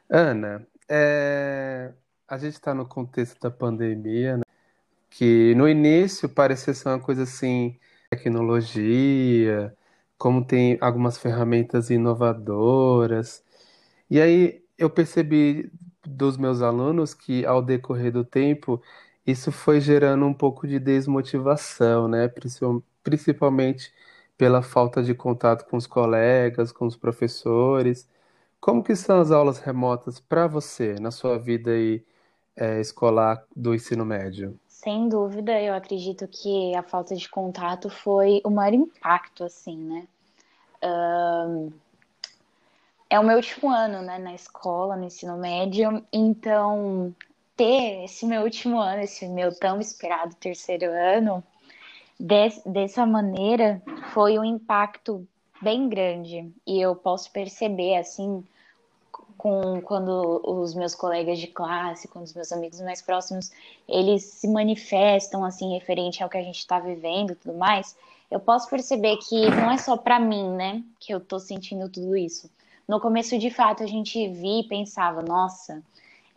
Ana, é, a gente está no contexto da pandemia, né? que no início parecia ser uma coisa assim, tecnologia, como tem algumas ferramentas inovadoras. E aí eu percebi dos meus alunos que ao decorrer do tempo isso foi gerando um pouco de desmotivação, né? Principalmente pela falta de contato com os colegas, com os professores. Como que são as aulas remotas para você na sua vida aí, é, escolar do ensino médio? Sem dúvida, eu acredito que a falta de contato foi o maior impacto, assim, né? Um, é o meu último ano, né, na escola, no ensino médio, então ter esse meu último ano, esse meu tão esperado terceiro ano, dessa maneira, foi um impacto bem grande. E eu posso perceber, assim, com quando os meus colegas de classe, com os meus amigos mais próximos, eles se manifestam, assim, referente ao que a gente está vivendo e tudo mais, eu posso perceber que não é só para mim, né, que eu tô sentindo tudo isso. No começo, de fato, a gente via e pensava, nossa,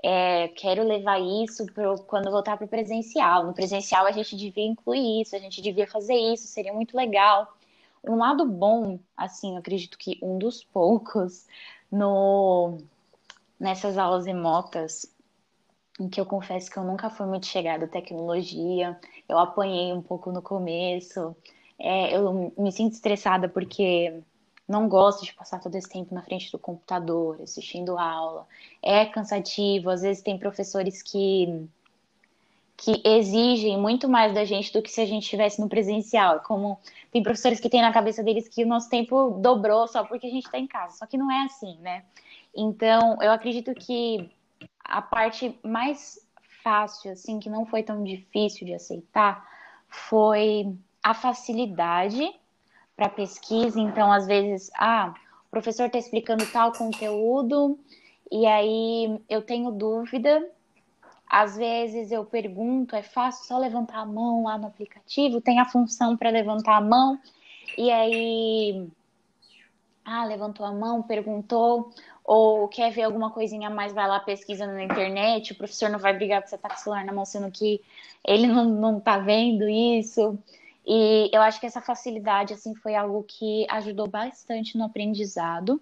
é, quero levar isso pro, quando voltar para o presencial. No presencial a gente devia incluir isso, a gente devia fazer isso, seria muito legal. Um lado bom, assim, eu acredito que um dos poucos no nessas aulas remotas, em que eu confesso que eu nunca fui muito chegada à tecnologia, eu apanhei um pouco no começo, é, eu me sinto estressada porque não gosto de passar todo esse tempo na frente do computador, assistindo aula. É cansativo, às vezes tem professores que que exigem muito mais da gente do que se a gente estivesse no presencial. Como tem professores que têm na cabeça deles que o nosso tempo dobrou só porque a gente está em casa. Só que não é assim, né? Então, eu acredito que a parte mais fácil, assim, que não foi tão difícil de aceitar, foi a facilidade para pesquisa. Então, às vezes, ah, o professor está explicando tal conteúdo e aí eu tenho dúvida. Às vezes eu pergunto, é fácil só levantar a mão lá no aplicativo, tem a função para levantar a mão, e aí, ah, levantou a mão, perguntou, ou quer ver alguma coisinha a mais, vai lá pesquisando na internet, o professor não vai brigar porque você tá com o celular na mão, sendo que ele não, não tá vendo isso. E eu acho que essa facilidade, assim, foi algo que ajudou bastante no aprendizado.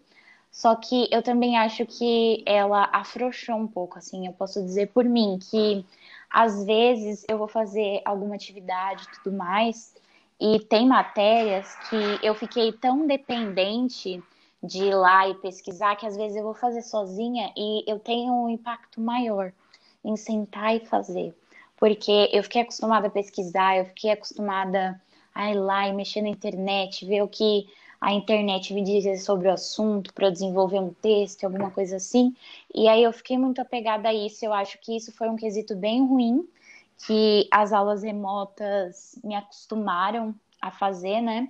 Só que eu também acho que ela afrouxou um pouco, assim, eu posso dizer por mim que às vezes eu vou fazer alguma atividade e tudo mais, e tem matérias que eu fiquei tão dependente de ir lá e pesquisar que às vezes eu vou fazer sozinha e eu tenho um impacto maior em sentar e fazer porque eu fiquei acostumada a pesquisar, eu fiquei acostumada a ir lá e mexer na internet, ver o que a internet me dizia sobre o assunto para desenvolver um texto, alguma coisa assim. E aí eu fiquei muito apegada a isso. Eu acho que isso foi um quesito bem ruim que as aulas remotas me acostumaram a fazer, né?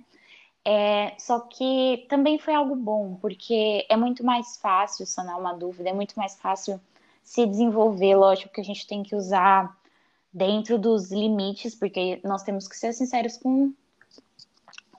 É, só que também foi algo bom, porque é muito mais fácil sanar uma dúvida, é muito mais fácil se desenvolver. Lógico que a gente tem que usar dentro dos limites, porque nós temos que ser sinceros com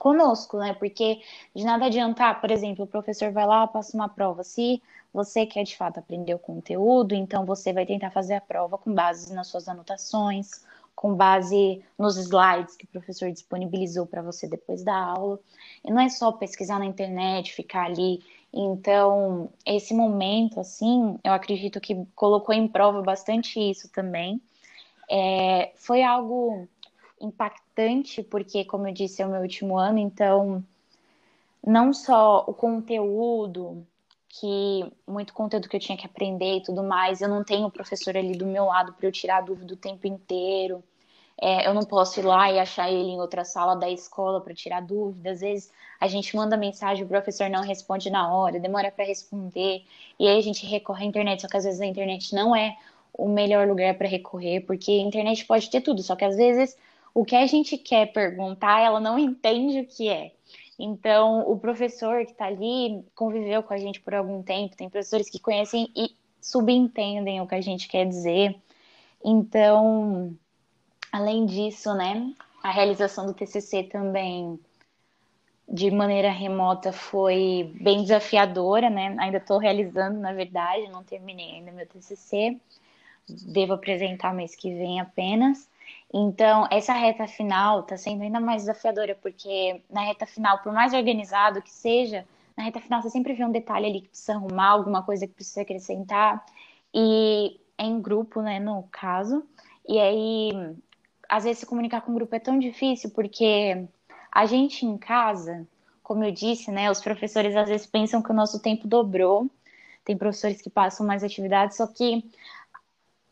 conosco, né? Porque de nada adiantar, por exemplo, o professor vai lá, passa uma prova. Se você quer de fato aprender o conteúdo, então você vai tentar fazer a prova com base nas suas anotações, com base nos slides que o professor disponibilizou para você depois da aula. E não é só pesquisar na internet, ficar ali. Então, esse momento, assim, eu acredito que colocou em prova bastante isso também É, foi algo impactante, porque, como eu disse, é o meu último ano, então, não só o conteúdo, que muito conteúdo que eu tinha que aprender e tudo mais, eu não tenho o professor ali do meu lado para eu tirar dúvida o tempo inteiro. É, eu não posso ir lá e achar ele em outra sala da escola para tirar dúvida. Às vezes a gente manda mensagem, o professor não responde na hora, demora para responder, e aí a gente recorre à internet, só que às vezes a internet não é o melhor lugar para recorrer, porque a internet pode ter tudo, só que às vezes o que a gente quer perguntar, ela não entende o que é. Então, o professor que está ali conviveu com a gente por algum tempo, tem professores que conhecem e subentendem o que a gente quer dizer. Então, além disso, né, a realização do TCC também de maneira remota foi bem desafiadora, né? Ainda estou realizando, na verdade, não terminei ainda meu TCC. Devo apresentar mês que vem apenas. Então, essa reta final está sendo ainda mais desafiadora, porque na reta final, por mais organizado que seja, na reta final você sempre vê um detalhe ali que precisa arrumar, alguma coisa que precisa acrescentar. E é em grupo, né, no caso. E aí, às vezes, se comunicar com o grupo é tão difícil, porque a gente em casa, como eu disse, né, os professores às vezes pensam que o nosso tempo dobrou. Tem professores que passam mais atividades, só que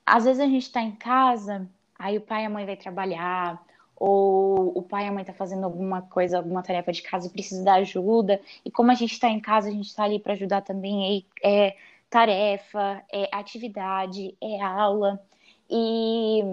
às vezes a gente está em casa, aí o pai e a mãe vai trabalhar, ou o pai e a mãe tá fazendo alguma coisa, alguma tarefa de casa e precisa da ajuda, e como a gente está em casa, a gente está ali para ajudar também, é, é tarefa, é atividade, é aula, e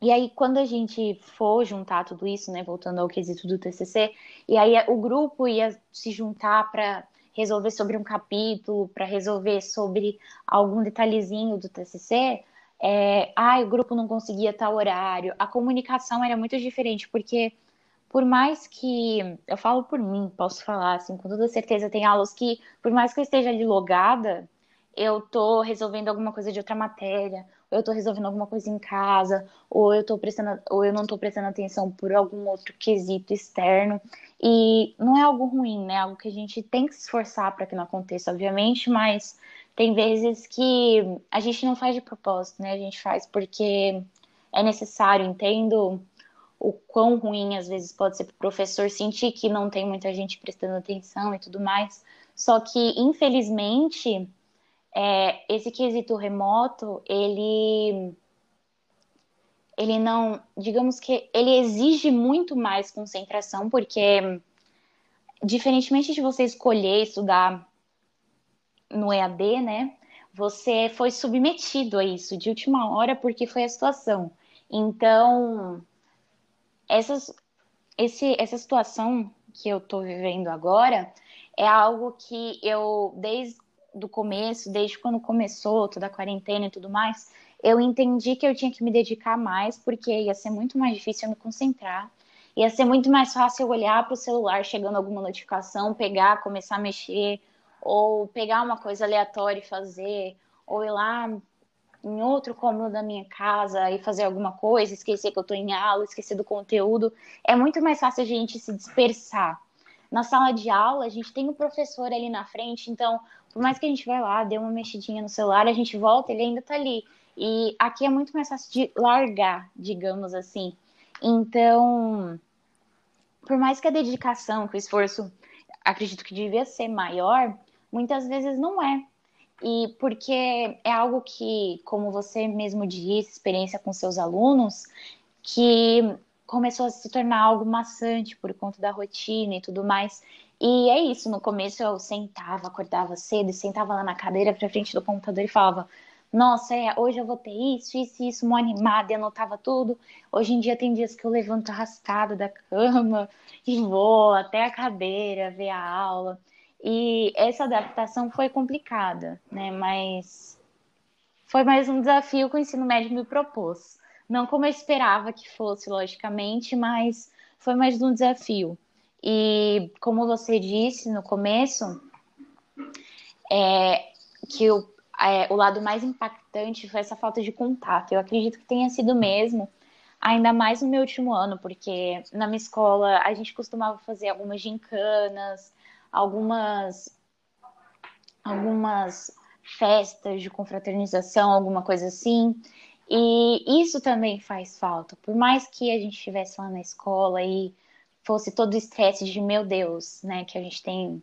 e aí, quando a gente for juntar tudo isso, né, voltando ao quesito do TCC, e aí o grupo ia se juntar para resolver sobre um capítulo, para resolver sobre algum detalhezinho do TCC, é, ah, o grupo não conseguia tal horário, a comunicação era muito diferente, porque por mais que, eu falo por mim, posso falar assim, com toda certeza, tem aulas que, por mais que eu esteja ali logada, eu tô resolvendo alguma coisa de outra matéria, ou eu tô resolvendo alguma coisa em casa, ou eu tô prestando, ou eu não tô prestando atenção por algum outro quesito externo. E não é algo ruim, né? É algo que a gente tem que se esforçar para que não aconteça, obviamente, mas tem vezes que a gente não faz de propósito, né? A gente faz porque é necessário, entendo o quão ruim às vezes pode ser para o professor sentir que não tem muita gente prestando atenção e tudo mais. Só que, infelizmente, é, esse quesito remoto, ele ele não, digamos que ele exige muito mais concentração, porque diferentemente de você escolher estudar no EAD, né? Você foi submetido a isso de última hora porque foi a situação. Então, essas, esse, essa situação que eu estou vivendo agora é algo que eu, desde do começo, desde quando começou toda a quarentena e tudo mais, eu entendi que eu tinha que me dedicar mais, porque ia ser muito mais difícil eu me concentrar. Ia ser muito mais fácil eu olhar para o celular chegando alguma notificação, pegar, começar a mexer, ou pegar uma coisa aleatória e fazer, ou ir lá em outro cômodo da minha casa e fazer alguma coisa, esquecer que eu estou em aula, esquecer do conteúdo. É muito mais fácil a gente se dispersar. Na sala de aula, a gente tem o professor ali na frente, então por mais que a gente vai lá, dê uma mexidinha no celular, a gente volta, ele ainda está ali. E aqui é muito mais fácil de largar, digamos assim. Então, por mais que a dedicação, que o esforço, acredito que devia ser maior, muitas vezes não é. E porque é algo que, como você mesmo disse, experiência com seus alunos, que começou a se tornar algo maçante por conta da rotina e tudo mais. E é isso, no começo eu sentava, acordava cedo e sentava lá na cadeira pra frente do computador e falava: Nossa, é, hoje eu vou ter isso, isso, isso, mó animada, e anotava tudo. Hoje em dia tem dias que eu levanto arrastado da cama e vou até a cadeira ver a aula. E essa adaptação foi complicada, né? Mas foi mais um desafio que o ensino médio me propôs. Não como eu esperava que fosse, logicamente, mas foi mais um desafio. E como você disse no começo, é, que o, é, o lado mais impactante foi essa falta de contato. Eu acredito que tenha sido mesmo, ainda mais no meu último ano, porque na minha escola a gente costumava fazer algumas gincanas, algumas algumas festas de confraternização, alguma coisa assim. E isso também faz falta. Por mais que a gente estivesse lá na escola e fosse todo o estresse de meu Deus, né? Que a gente tem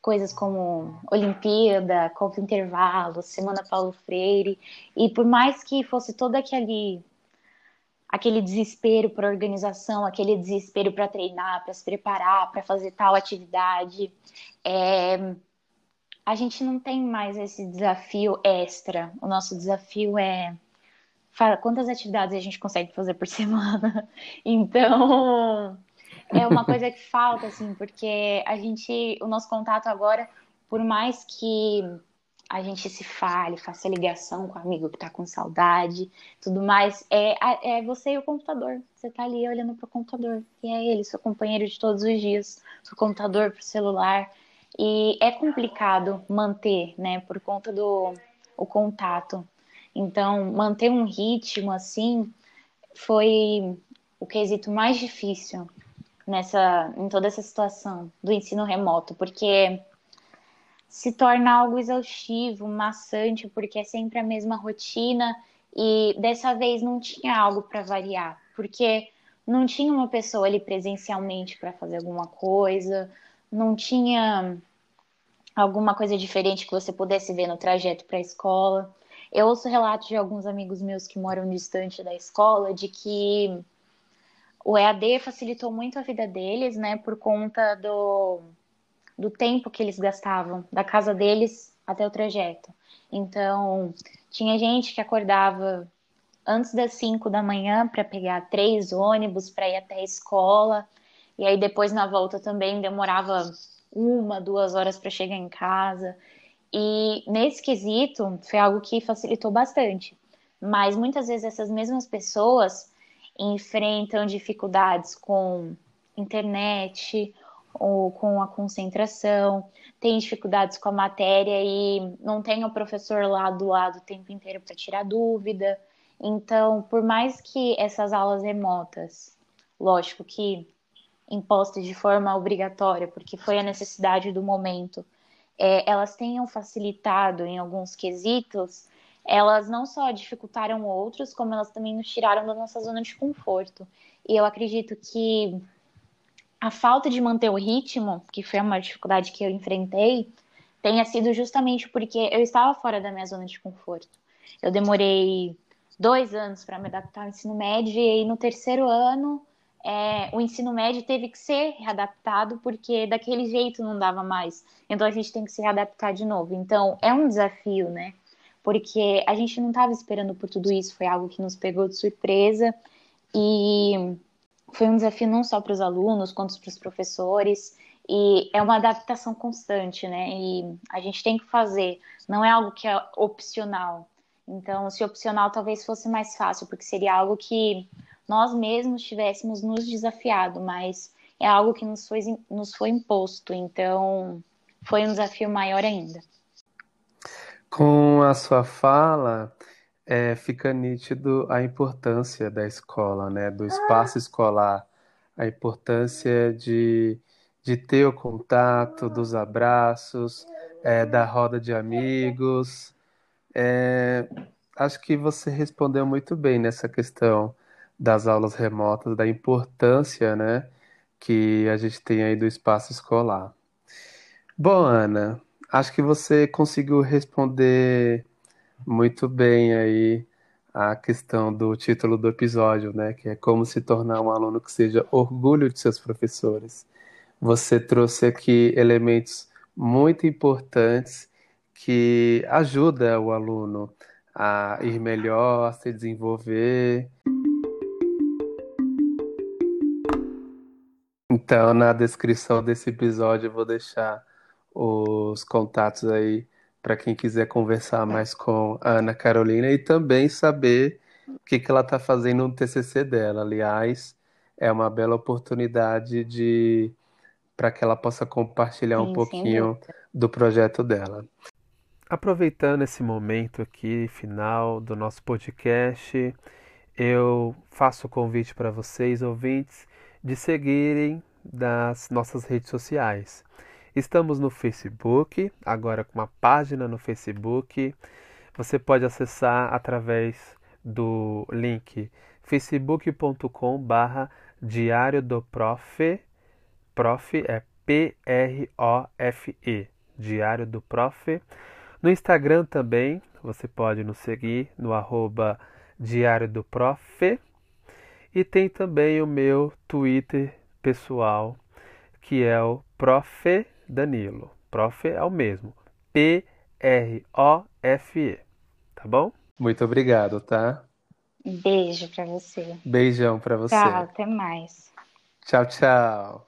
coisas como Olimpíada, Copa Intervalo, Semana Paulo Freire, e por mais que fosse todo aquele aquele desespero para organização, aquele desespero para treinar, para se preparar, para fazer tal atividade, é, a gente não tem mais esse desafio extra. O nosso desafio é quantas atividades a gente consegue fazer por semana. Então, é uma coisa que falta, assim, porque a gente, o nosso contato agora, por mais que a gente se fale, faça ligação com o amigo que tá com saudade, tudo mais, é, é você e o computador. Você tá ali olhando pro computador, e é ele, seu companheiro de todos os dias, seu computador pro celular. E é complicado manter, né, por conta do o contato. Então, manter um ritmo assim foi o quesito mais difícil nessa, em toda essa situação do ensino remoto, porque se torna algo exaustivo, maçante, porque é sempre a mesma rotina e dessa vez não tinha algo para variar, porque não tinha uma pessoa ali presencialmente para fazer alguma coisa, não tinha alguma coisa diferente que você pudesse ver no trajeto para a escola. Eu ouço relatos de alguns amigos meus que moram distante da escola de que o EAD facilitou muito a vida deles, né, por conta do, do tempo que eles gastavam da casa deles até o trajeto. Então, tinha gente que acordava antes das 5 da manhã para pegar três ônibus para ir até a escola, e aí depois na volta também demorava uma, duas horas para chegar em casa. E nesse quesito foi algo que facilitou bastante. Mas muitas vezes essas mesmas pessoas enfrentam dificuldades com internet ou com a concentração, tem dificuldades com a matéria e não tem o professor lá do lado o tempo inteiro para tirar dúvida. Então, por mais que essas aulas remotas, lógico que impostas de forma obrigatória, porque foi a necessidade do momento, é, elas tenham facilitado em alguns quesitos, elas não só dificultaram outros, como elas também nos tiraram da nossa zona de conforto. E eu acredito que a falta de manter o ritmo, que foi uma dificuldade que eu enfrentei, tenha sido justamente porque eu estava fora da minha zona de conforto. Eu demorei dois anos para me adaptar ao ensino médio e no terceiro ano é, o ensino médio teve que ser readaptado porque daquele jeito não dava mais. Então a gente tem que se readaptar de novo. Então é um desafio, né? porque a gente não estava esperando por tudo isso, foi algo que nos pegou de surpresa e foi um desafio não só para os alunos, quanto para os professores, e é uma adaptação constante, né? E a gente tem que fazer, não é algo que é opcional. Então, se opcional talvez fosse mais fácil, porque seria algo que nós mesmos tivéssemos nos desafiado, mas é algo que nos foi, nos foi imposto, então foi um desafio maior ainda. Com a sua fala, é, fica nítido a importância da escola, né? Do espaço escolar, a importância de, de ter o contato, dos abraços, é, da roda de amigos. É, acho que você respondeu muito bem nessa questão das aulas remotas, da importância, né, que a gente tem aí do espaço escolar. Bom, Ana, Acho que você conseguiu responder muito bem aí a questão do título do episódio, né? Que é como se tornar um aluno que seja orgulho de seus professores. Você trouxe aqui elementos muito importantes que ajudam o aluno a ir melhor, a se desenvolver. Então, na descrição desse episódio, eu vou deixar os contatos aí para quem quiser conversar mais com a Ana Carolina e também saber o que, que ela está fazendo no TCC dela. Aliás, é uma bela oportunidade de para que ela possa compartilhar Sim, um pouquinho do projeto dela. Aproveitando esse momento aqui final do nosso podcast, eu faço o convite para vocês, ouvintes, de seguirem das nossas redes sociais. Estamos no Facebook, agora com uma página no Facebook. Você pode acessar através do link facebook.com barra Diário do Prof. Prof é P-R-O-F-E. Diário do Prof. No Instagram também, você pode nos seguir no arroba Diário do Prof. E tem também o meu Twitter pessoal, que é o Prof. Danilo. Prof é o mesmo. P-R-O-F-E. Tá bom? Muito obrigado, tá? Beijo para você. Beijão para você. Tchau, até mais. Tchau, tchau.